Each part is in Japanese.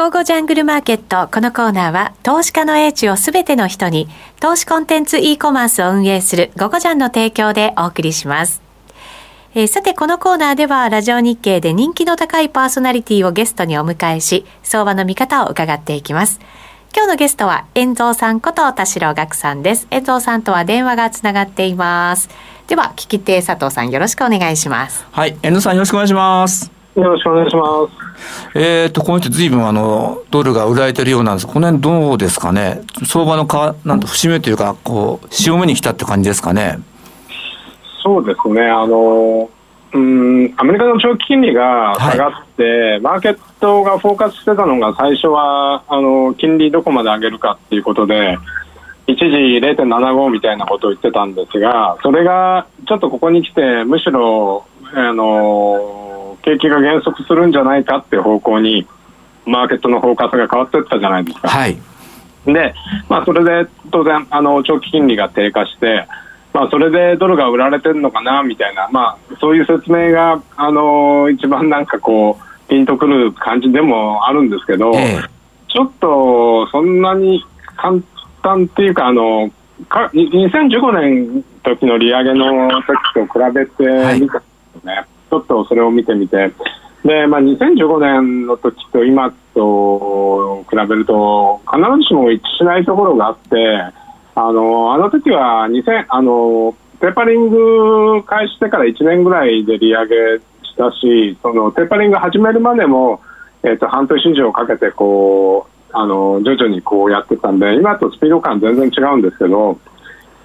午後ジャングルマーケット。このコーナーは、投資家の英知をすべての人に、投資コンテンツ e コマースを運営する午後ジャンの提供でお送りします。えー、さて、このコーナーでは、ラジオ日経で人気の高いパーソナリティをゲストにお迎えし、相場の見方を伺っていきます。今日のゲストは、遠蔵さんこと田代岳さんです。遠蔵さんとは電話がつながっています。では、聞き手佐藤さんよろしくお願いします。はい、遠蔵さんよろしくお願いします。よろしくお願いします。えっ、ー、と、この人ずいぶんあの、ドルが売られてるようなんです。この辺どうですかね？相場のか、なんと節目というか、こう、潮目に来たって感じですかね？そうですね、あの、うん、アメリカの長期金利が下がって、はい、マーケットがフォーカスしてたのが、最初は、あの、金利どこまで上げるかっていうことで、一時0.75みたいなことを言ってたんですが、それがちょっとここに来て、むしろ、あの、景気が減速するんじゃないかっていう方向に、マーケットのフォーカスが変わっていったじゃないですか。はい。で、まあ、それで当然、あの、長期金利が低下して、まあ、それでドルが売られてるのかなみたいな、まあ、そういう説明が、あのー、一番なんかこう、ピンとくる感じでもあるんですけど、えー、ちょっとそんなに簡単っていうか、あのか2015年時の利上げの時と比べてみたちょっとそれを見てみて、でまあ、2015年の時と今と比べると、必ずしも一致しないところがあって、あのあの時は2000あのテーパリング開始してから1年ぐらいで利上げしたしそのテーパリング始めるまでも、えーと、半年以上かけてこうあの徐々にこうやってたんで今とスピード感全然違うんですけど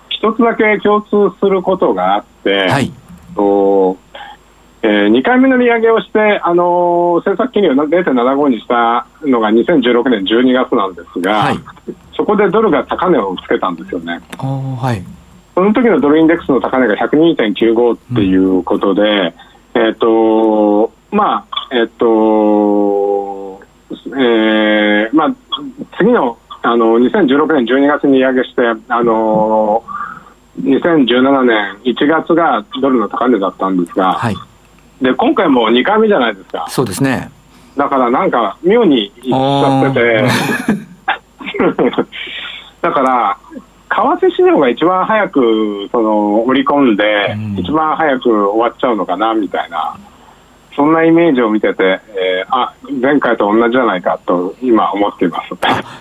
一つだけ共通することがあって、はい、とえー、2回目の利上げをして、あの政策金利を0.75にしたのが2016年12月なんですが、はい、そこでドルが高値をつけたんですよね。はい、その時のドルインデックスの高値が102.95っていうことで、うん、えっ、ー、と、まあ、えっ、ー、と、えー、まあ、次の、あの、2016年12月に利上げして、あの2017年1月がドルの高値だったんですが、はい、で今回も2回目じゃないですか。そうですね。だからなんか妙にいっちゃってて、だから、為替市場が一番早くその織り込んで、うん、一番早く終わっちゃうのかなみたいな、そんなイメージを見てて、えー、あ前回と同じじゃないかと今思っています。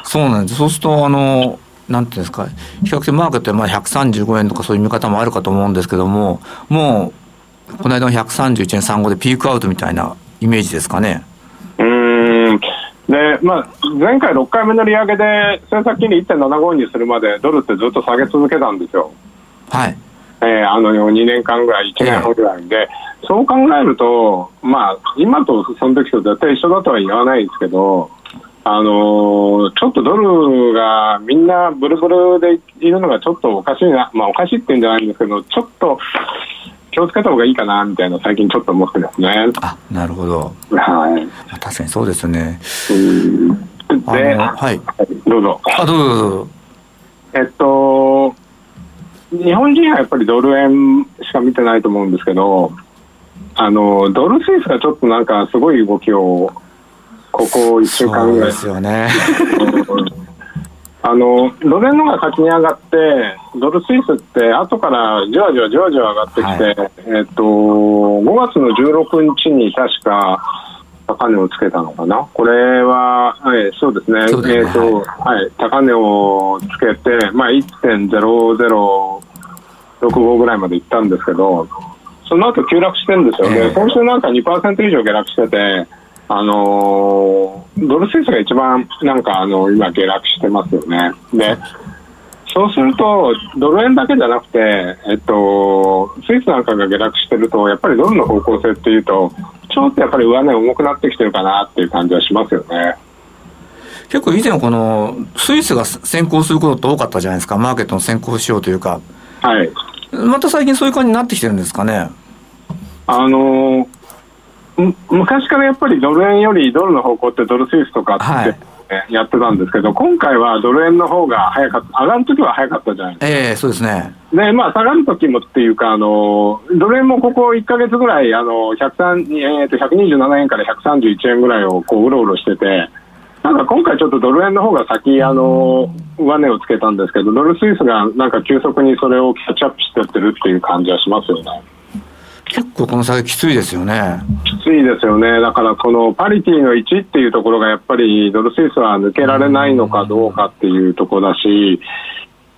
そうなんです、そうすると、あのなんていうんですか、比較的マーケットでまあ135円とかそういう見方もあるかと思うんですけども、もう、この間の131円35でピークアウトみたいなイメージですかね。うんでまあ、前回6回目の利上げで政策金利1.75にするまでドルってずっと下げ続けたんですよ。はい。えー、あの2年間ぐらい、1年半ぐらいで、えー、そう考えると、まあ、今とその時と絶対一緒だとは言わないですけど、あのー、ちょっとドルがみんなブルブルでいるのがちょっとおかしいな、まあ、おかしいって言うんじゃないんですけど、ちょっと気をつけた方がいいかなみたいな最近ちょっと思ってますね。あなるほど。はい。確かにそうですね。で、はい。どうぞ。あどうぞどうぞ。えっと日本人はやっぱりドル円しか見てないと思うんですけど、あのドルスイスがちょっとなんかすごい動きをここ1週間ぐらい。ですよね。あのドル円のが先に上がってドルスイスって後からじわじわじわじわ上がってきて、はい、えっと5月の16日に確か高値をつけたのかな？これは、はい、そうですね。ね、えっとはい、高値をつけて、まあ、1.0065ぐらいまでいったんですけどその後急落してるんですよ。ね、えー、今週なんか2%以上下落しててあのドルスイスが一番なんかあの今下落してますよね。でそうすると、ドル円だけじゃなくて、えっと、スイスなんかが下落してると、やっぱりドルの方向性っていうと、ちょっとやっぱり上値重くなってきてるかなっていう感じはしますよね。結構以前このスイスが先行することって多かったじゃないですか、マーケットの先行しようというか。はい。また最近そういう感じになってきてるんですかね。あの昔からやっぱりドル円よりドルの方向ってドルスイスとかって、はいやってたんですけど、今回はドル円の方が早かった、上がるときは早かったじゃないですか。ええー、そうですね。で、まあ、下がるときもっていうか、あの、ドル円もここ1か月ぐらい、あの、103えー、と127円から131円ぐらいをこう、うろうろしてて、なんか今回ちょっとドル円の方が先、あの、上値をつけたんですけど、ドルスイスがなんか急速にそれをキャッチアップしてってるっていう感じはしますよね。結構この先きついですよね。きついですよね。だからこのパリティの1っていうところがやっぱりドルスイスは抜けられないのかどうかっていうところだし、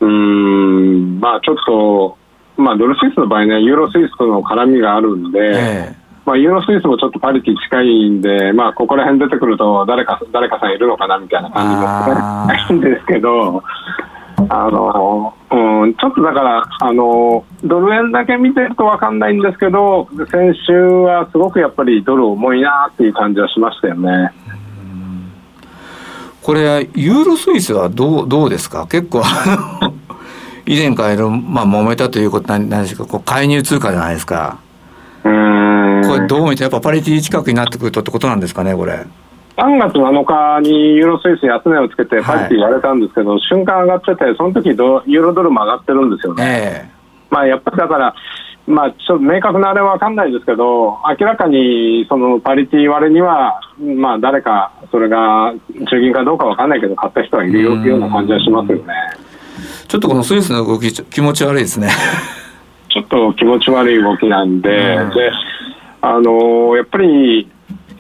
うん、まあちょっと、まあドルスイスの場合ね、ユーロスイスとの絡みがあるんで、ええまあ、ユーロスイスもちょっとパリティ近いんで、まあ、ここら辺出てくると誰か、誰かさんいるのかなみたいな感じもないんですけど、あの、うん、ちょっとだから、あの、ドル円だけ見てると分かんないんですけど、先週はすごくやっぱりドル重いなっていう感じはしましたよね。これ、ユーロスイスはどう、どうですか？結構、以前から、まあ、揉めたということなんですか、こう介入通貨じゃないですか。これどう見てやっぱパリティ近くになってくるとってことなんですかね、これ？3月7日にユーロスイス安値をつけてパリティ言われたんですけど、はい、瞬間上がってて、その時ドユーロドルも上がってるんですよね。えー、まあ、やっぱりだから、まあ、ちょっと明確なあれは分かんないですけど、明らかにそのパリティ割れには、まあ、誰か、それが中銀かどうか分かんないけど、買った人はいるような感じはしますよね。ちょっとこのスイスの動き、気持ち悪いですね。ちょっと気持ち悪い動きなんで、であのやっぱり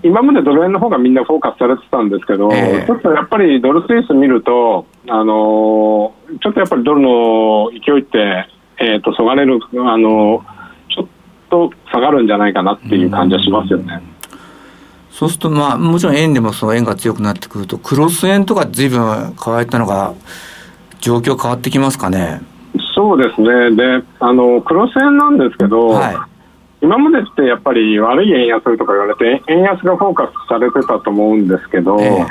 今までドル円の方がみんなフォーカスされてたんですけど、えー、ちょっとやっぱりドルスイス見ると、あのちょっとやっぱりドルの勢いって、えーと、そがれる、あのちょっと下がるんじゃないかなっていう感じはしますよね。そうすると、まあ、もちろん円でもその円が強くなってくると、クロス円とかずいぶん変わったのが、状況変わってきますかね？そうですね。で、あの、クロス円なんですけど、はい今までってやっぱり悪い円安とか言われて円安がフォーカスされてたと思うんですけど、え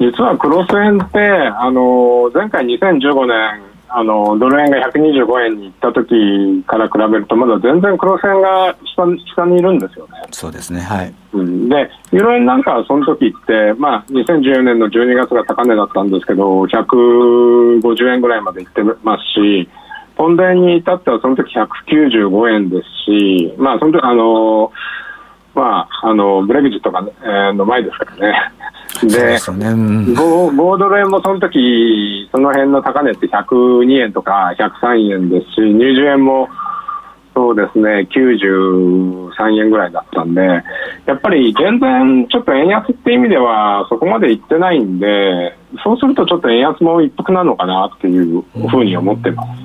ー、実はクロス円ってあの前回2015年あのドル円が125円に行った時から比べるとまだ全然クロス円が下下にいるんですよね。そうですねはい、うん、でユーロ円なんかはその時って、まあ、2014年の12月が高値だったんですけど150円ぐらいまで行ってますし本題に至ってはその時195円ですし、まあ、その時あの、まあ、あの、ブレグジットが、えー、の前ですからね。で、でねうん、5, ドル円もその時、その辺の高値って102円とか103円ですし、入場円もそうですね、93円ぐらいだったんで、やっぱり全然ちょっと円安って意味ではそこまでいってないんで、そうするとちょっと円安も一服なのかなっていうふうに思ってます。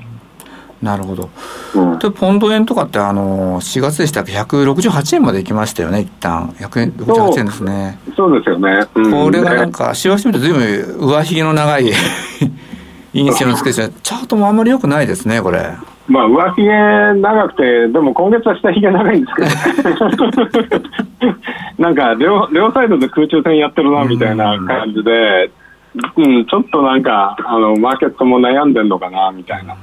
なるほど。うん、でポンド円とかってあの4月でしたっけ？168円まで行きましたよね一旦。168円ですね。そうですよね、うん、これがなんかしわしてみるとずいぶん上髭の長い 印象のつけてチャートもあんまりよくないですねこれ。まあ上髭長くてでも今月は下髭長いんですけど。なんか両両サイドで空中戦やってるなみたいな感じで、うん、ちょっとなんかあのマーケットも悩んでるのかなみたいな。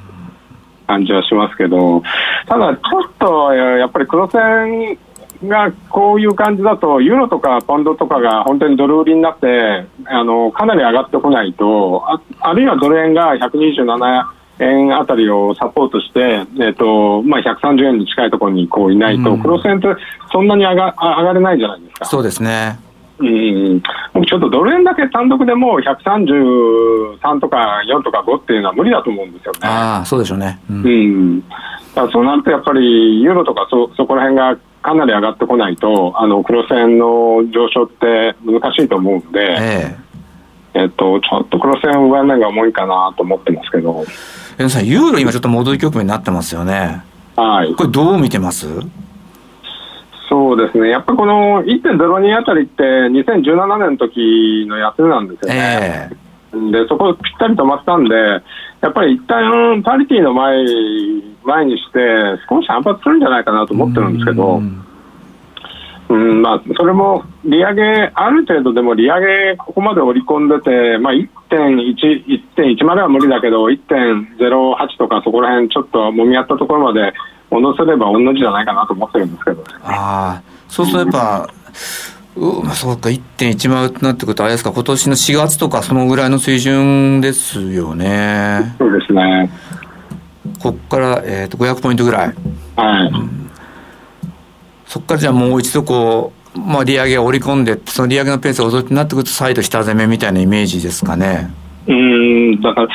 感じはしますけど、ただちょっとやっぱり黒線がこういう感じだと、ユーロとかポンドとかが本当にドル売りになって、あのかなり上がってこないと、ああるいはドル円が127円あたりをサポートして、えーとまあ、130円に近いところにこういないと、うん、クロス円ってそんなに上が上がれないじゃないですか。そうですねうん、ちょっとドル円だけ単独でも133とか4とか5っていうのは無理だと思うんですよね。あそうでしょうね。うん。うん、だそうなるとやっぱりユーロとかそそこら辺がかなり上がってこないと、あの黒線の上昇って難しいと思うんで、えええっと、ちょっと黒線上値が重いかなと思ってますけど。えさん、ユーロ今ちょっと戻り局面になってますよね。はい。これどう見てます？そうですね、やっぱりこの1.02あたりって、2017年の時の安値なんですよね、えー、でそこぴったり止まったんで、やっぱり一旦パリティの前前にして、少し反発するんじゃないかなと思ってるんですけど、うんまあ、それも利上げ、ある程度でも利上げ、ここまで織り込んでて、まあ、1.1、までは無理だけど、1.08とかそこら辺ちょっともみ合ったところまで戻せれば同じじゃないかなと思ってるんですけど、ね、ああ、そうするとやっぱ、うまあ、そうか、1.1万となってくると、あれですか、今年の4月とか、そのぐらいの水準ですよね。そうですね。ここから、えーと、500ポイントぐらい。はい、うんそこからじゃあもう一度こうまあ、利上げを織り込んで、その利上げのペースが遅くなってくると、再度下攻めみたいなイメージですかね。うんだから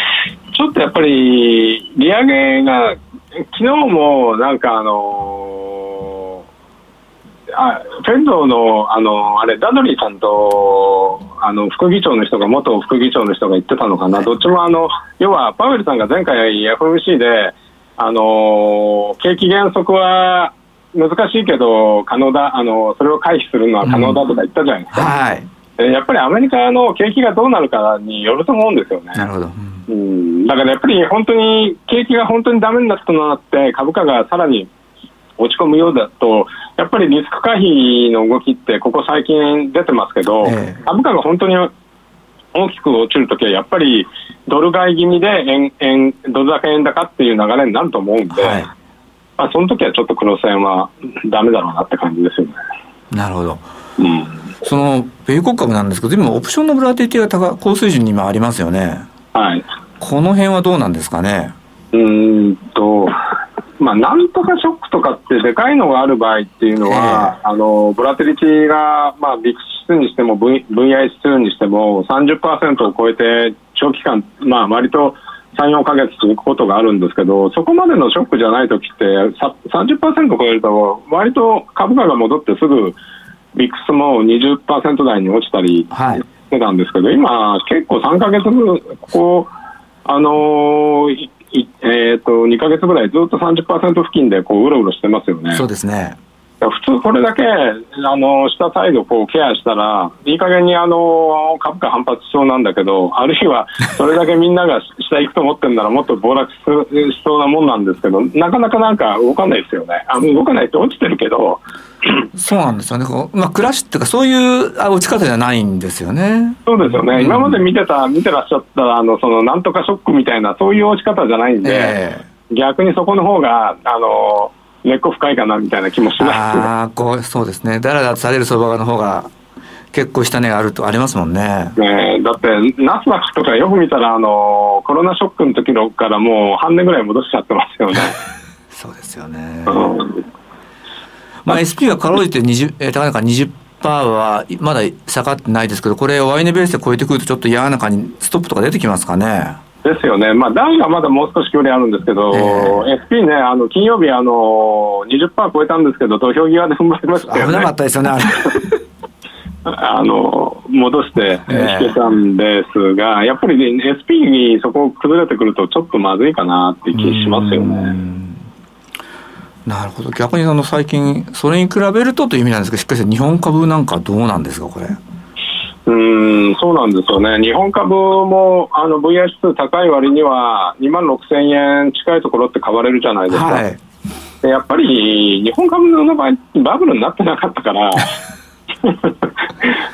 ちょっとやっぱり利上げが昨日もなんかあのあフェンドのあのあれダドリーさんとあの副議長の人が元副議長の人が言ってたのかな、どっちもあの要はパウエルさんが前回 FOMC であの景気減速は難しいけど可能だあのそれを回避するのは可能だとか言ったじゃないですか。うん、はいやっぱりアメリカの景気がどうなるかによると思うんですよね。なるほど。うん、だからやっぱり本当に景気が本当にダメになったとなって株価がさらに落ち込むようだとやっぱりリスク回避の動きってここ最近出てますけど、えー、株価が本当に大きく落ちるときはやっぱりドル買い気味で円円ドル高円高っていう流れになると思うんで、はい、まあ、その時はちょっと黒線はダメだろうなって感じですよね。なるほど、うんその米国株なんですけど、今、オプションのブラティティが高高水準に今ありますよね。はい。この辺はどうなんですかね？うんと、まあ、なんとかショックとかってでかいのがある場合っていうのは、えー、あのブラテリティが、まあ、ビッグ指数にしても分分野指数にしても30%を超えて長期間、まあ、割と3、4か月続くことがあるんですけど、そこまでのショックじゃないときって、30%超えると、割と株価が戻ってすぐビックスも20%台に落ちたりしてたんですけど、はい、今、結構3か月分、ここ、あのー、えーと、2か月ぐらいずっと30%付近でこううろうろしてますよね。そうですね普通これだけあの下サイドこうケアしたらいい加減にあの株価反発しそうなんだけどあるいはそれだけみんなが下行くと思ってるならもっと暴落しそうなもんなんですけどなかなかなんか動かないですよねあ動かないって落ちてるけどそうなんですよね。まあ、クラッシュっていうか、そういう落ち方じゃないんですよね。そうですよね。うん、今まで見てた、見てらっしゃった、あの、その、なんとかショックみたいな、そういう落ち方じゃないんで、えー、逆にそこの方が、あの、根っこ深いかなみたいな気もします、ああ、こう、そうですね。だらだらされる相場の方が、結構下値があるとありますもんね。ねだって、ナスダックとかよく見たら、あの、コロナショックの時のからもう半年ぐらい戻しちゃってますよね。そうですよね。うんまあ、SP がかろうじて20、えー、高値から20%はまだ下がってないですけど、これ、ワイネベースで超えてくると、ちょっと嫌な感じ、ストップとか出てきますかね。ですよね、まあ、ダウンがまだもう少し距離あるんですけど、えー、SP ね、あの金曜日あの20%超えたんですけど、土俵際で踏まれましたよね。危なかったですよね、あれ。あの戻して引けたんですが、えー、やっぱり、ね、SP にそこ崩れてくると、ちょっとまずいかなって気しますよね。なるほど逆にあの最近それに比べるとという意味なんですけどしっかり日本株なんかどうなんですかこれうんそうなんですよね。日本株もあの VI 指数高い割には2万6000円近いところって買われるじゃないですか、はい、でやっぱり日本株の場合バブルになってなかったから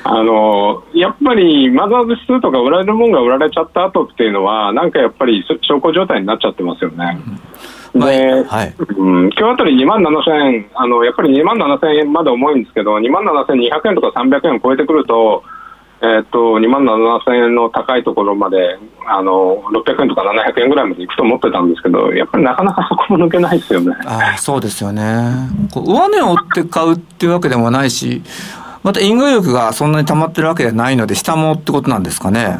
あのやっぱりマザーズ指数とか売られるもんが売られちゃった後っていうのはなんかやっぱり小康状態になっちゃってますよね。うん。で、はい、うん、今日あたり2万7000円、あのやっぱり2万7000円まで重いんですけど、2万7200円とか300円を超えてくると、えー、っと2万7000円の高いところまであの600円とか700円ぐらいまでいくと思ってたんですけど、やっぱりなかなかそこも抜けないですよね。あそうですよね上値を追って買うっていうわけでもないし、また因果欲がそんなに溜まってるわけではないので、下もってことなんですかね。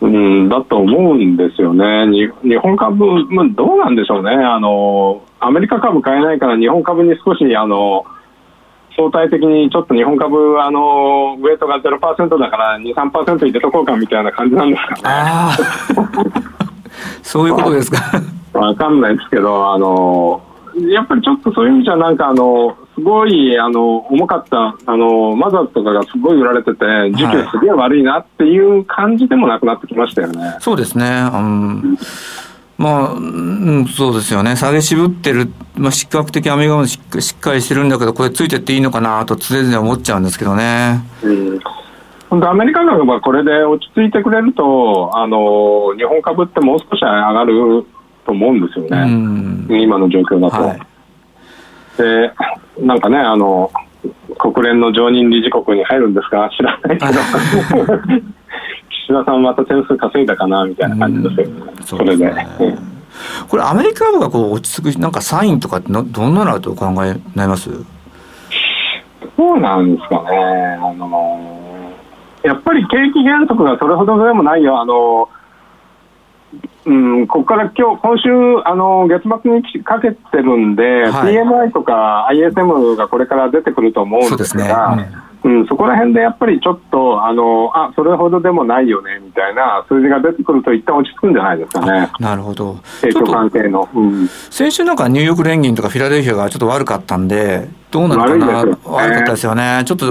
うん、だと思うんですよね、日本株、まあ、どうなんでしょうねあの、アメリカ株買えないから、日本株に少しあの相対的にちょっと日本株、あのウエイトが0%だから、2、3%入れとこうかみたいな感じなんですかね。そういうことですか。わかんないですけど、あのやっぱりちょっとそういう意味じゃ、なんかあの、すごいあの重かったあのマザーズとかがすごい売られてて、時給すげえ悪いなっていう感じでもなくなってきましたよね。そうですね、うんまあ、うん、そうですよね、下げ渋ってる、まあ、比較的アメリカもしっかりしてるんだけど、これ、ついてっていいのかなと、常々思っちゃうんですけどね。うん。本当アメリカ株がこれで落ち着いてくれると、あの日本株ってもう少し上がると思うんですよね、今の状況だと。はい、でなんかねあの国連の常任理事国に入るんですか知らないけど 岸田さんまた点数稼いだかなみたいな感じですよね、それで。これアメリカ株がこう落ち着くなんかサインとかってどんなのとお考えになります？ううなんですかね。あのやっぱり景気減速がそれほどでもないよ。あのうん、ここから今日今週あの月末にかけてるんで、はい、PMI とか ISM がこれから出てくると思うんですが、ねうん、うん、そこら辺でやっぱりちょっとあのあそれほどでもないよねみたいな数字が出てくると一旦落ち着くんじゃないですかね。なるほど。成長関係の、うん、先週なんかニューヨーク連銀とかフィラデルフィアがちょっと悪かったんで。どうなるかな？悪,、ね、悪かったですよね。ちょっと、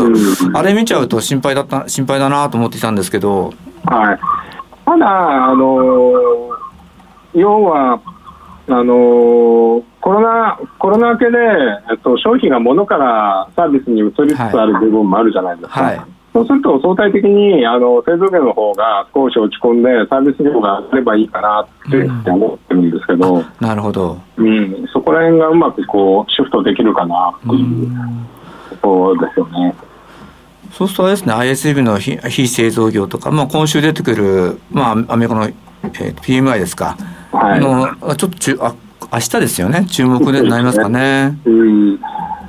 あれ見ちゃうと心配だった、心配だなと思っていたんですけど。はい。ただ、あのー要はあのコロナコロナ明けで、えっと、商品が物からサービスに移りつつある部分もあるじゃないですか。はいはいそうすると相対的にあの製造業の方が少し落ち込んでサービス業が上がればいいかなって思ってるんですけど、うん、なるほど、うん、そこら辺がうまくこうシフトできるかなっていうとですよね。そうするとですね ISB の非非製造業とか、まあ、今週出てくる、まあ、アメリカの、えー、PMI ですか。はい、のちょっとちゅあ明日ですよね、注目でなりますかね？うん。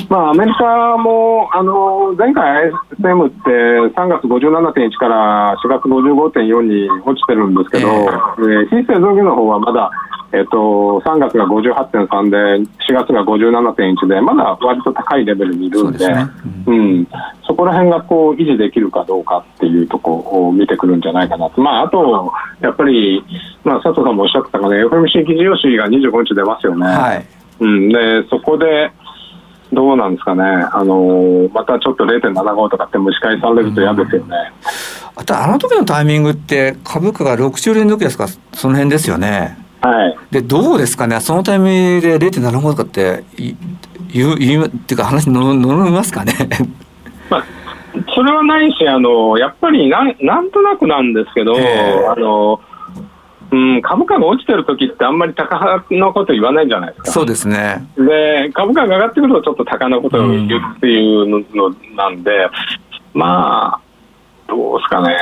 まあ、アメリカもあの前回 ISM って3月57.1から4月55.4に落ちてるんですけど、えー、えー、非製造業の方はまだえっと、3月が58.3で、4月が57.1で、まだ割と高いレベルにいるんで、そ、ねうん、うん、そこら辺がこう維持できるかどうかっていうところを見てくるんじゃないかなと、まあ、あと、やっぱり、まあ、佐藤さんもおっしゃってたかね、FMC 記事用紙が25日出ますよね。はい、うん、でそこでどうなんですかね、あのー、またちょっと0.75とかって蒸し返されると嫌ですよね。あと、あの時のタイミングって、株価が6週連続ですか、その辺ですよね。はい、でどうですかね、そのタイミングで0.75とかって言う言うっていうか、話の乗りますかね？まあそれはないし、あのやっぱりなんなんとなくなんですけど、えー、あのうん、株価が落ちてる時ってあんまり高のこと言わないじゃないですか。そうですね。で、株価が上がってくるとちょっと高のことを言うっていうのなんで、うん、まあ、どうですかね、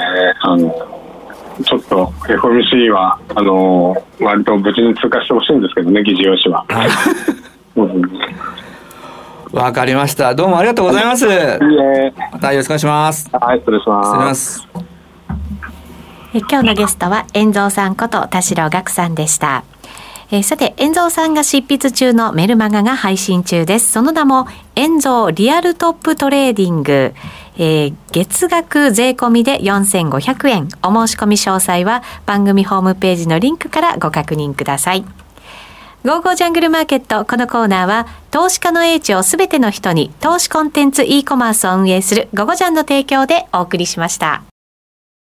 あの、ちょっと FOMC はあのー、割と無事に通過してほしいんですけどね、議事要旨は。わかりました。どうもありがとうございます。いいまたよろしくお願いします。はい、失礼します。え今日のゲストは、 YEN蔵さんこと田代岳さんでした。えー、さて、 YEN蔵さんが執筆中のメルマガが配信中です。その名も、 YEN蔵リアルトップトレーディング。えー、月額税込みで4500円。お申し込み詳細は番組ホームページのリンクからご確認ください。ゴーゴージャングルマーケット。このコーナーは、投資家の英知をすべての人に、投資コンテンツ e コマースを運営するゴゴジャンの提供でお送りしました。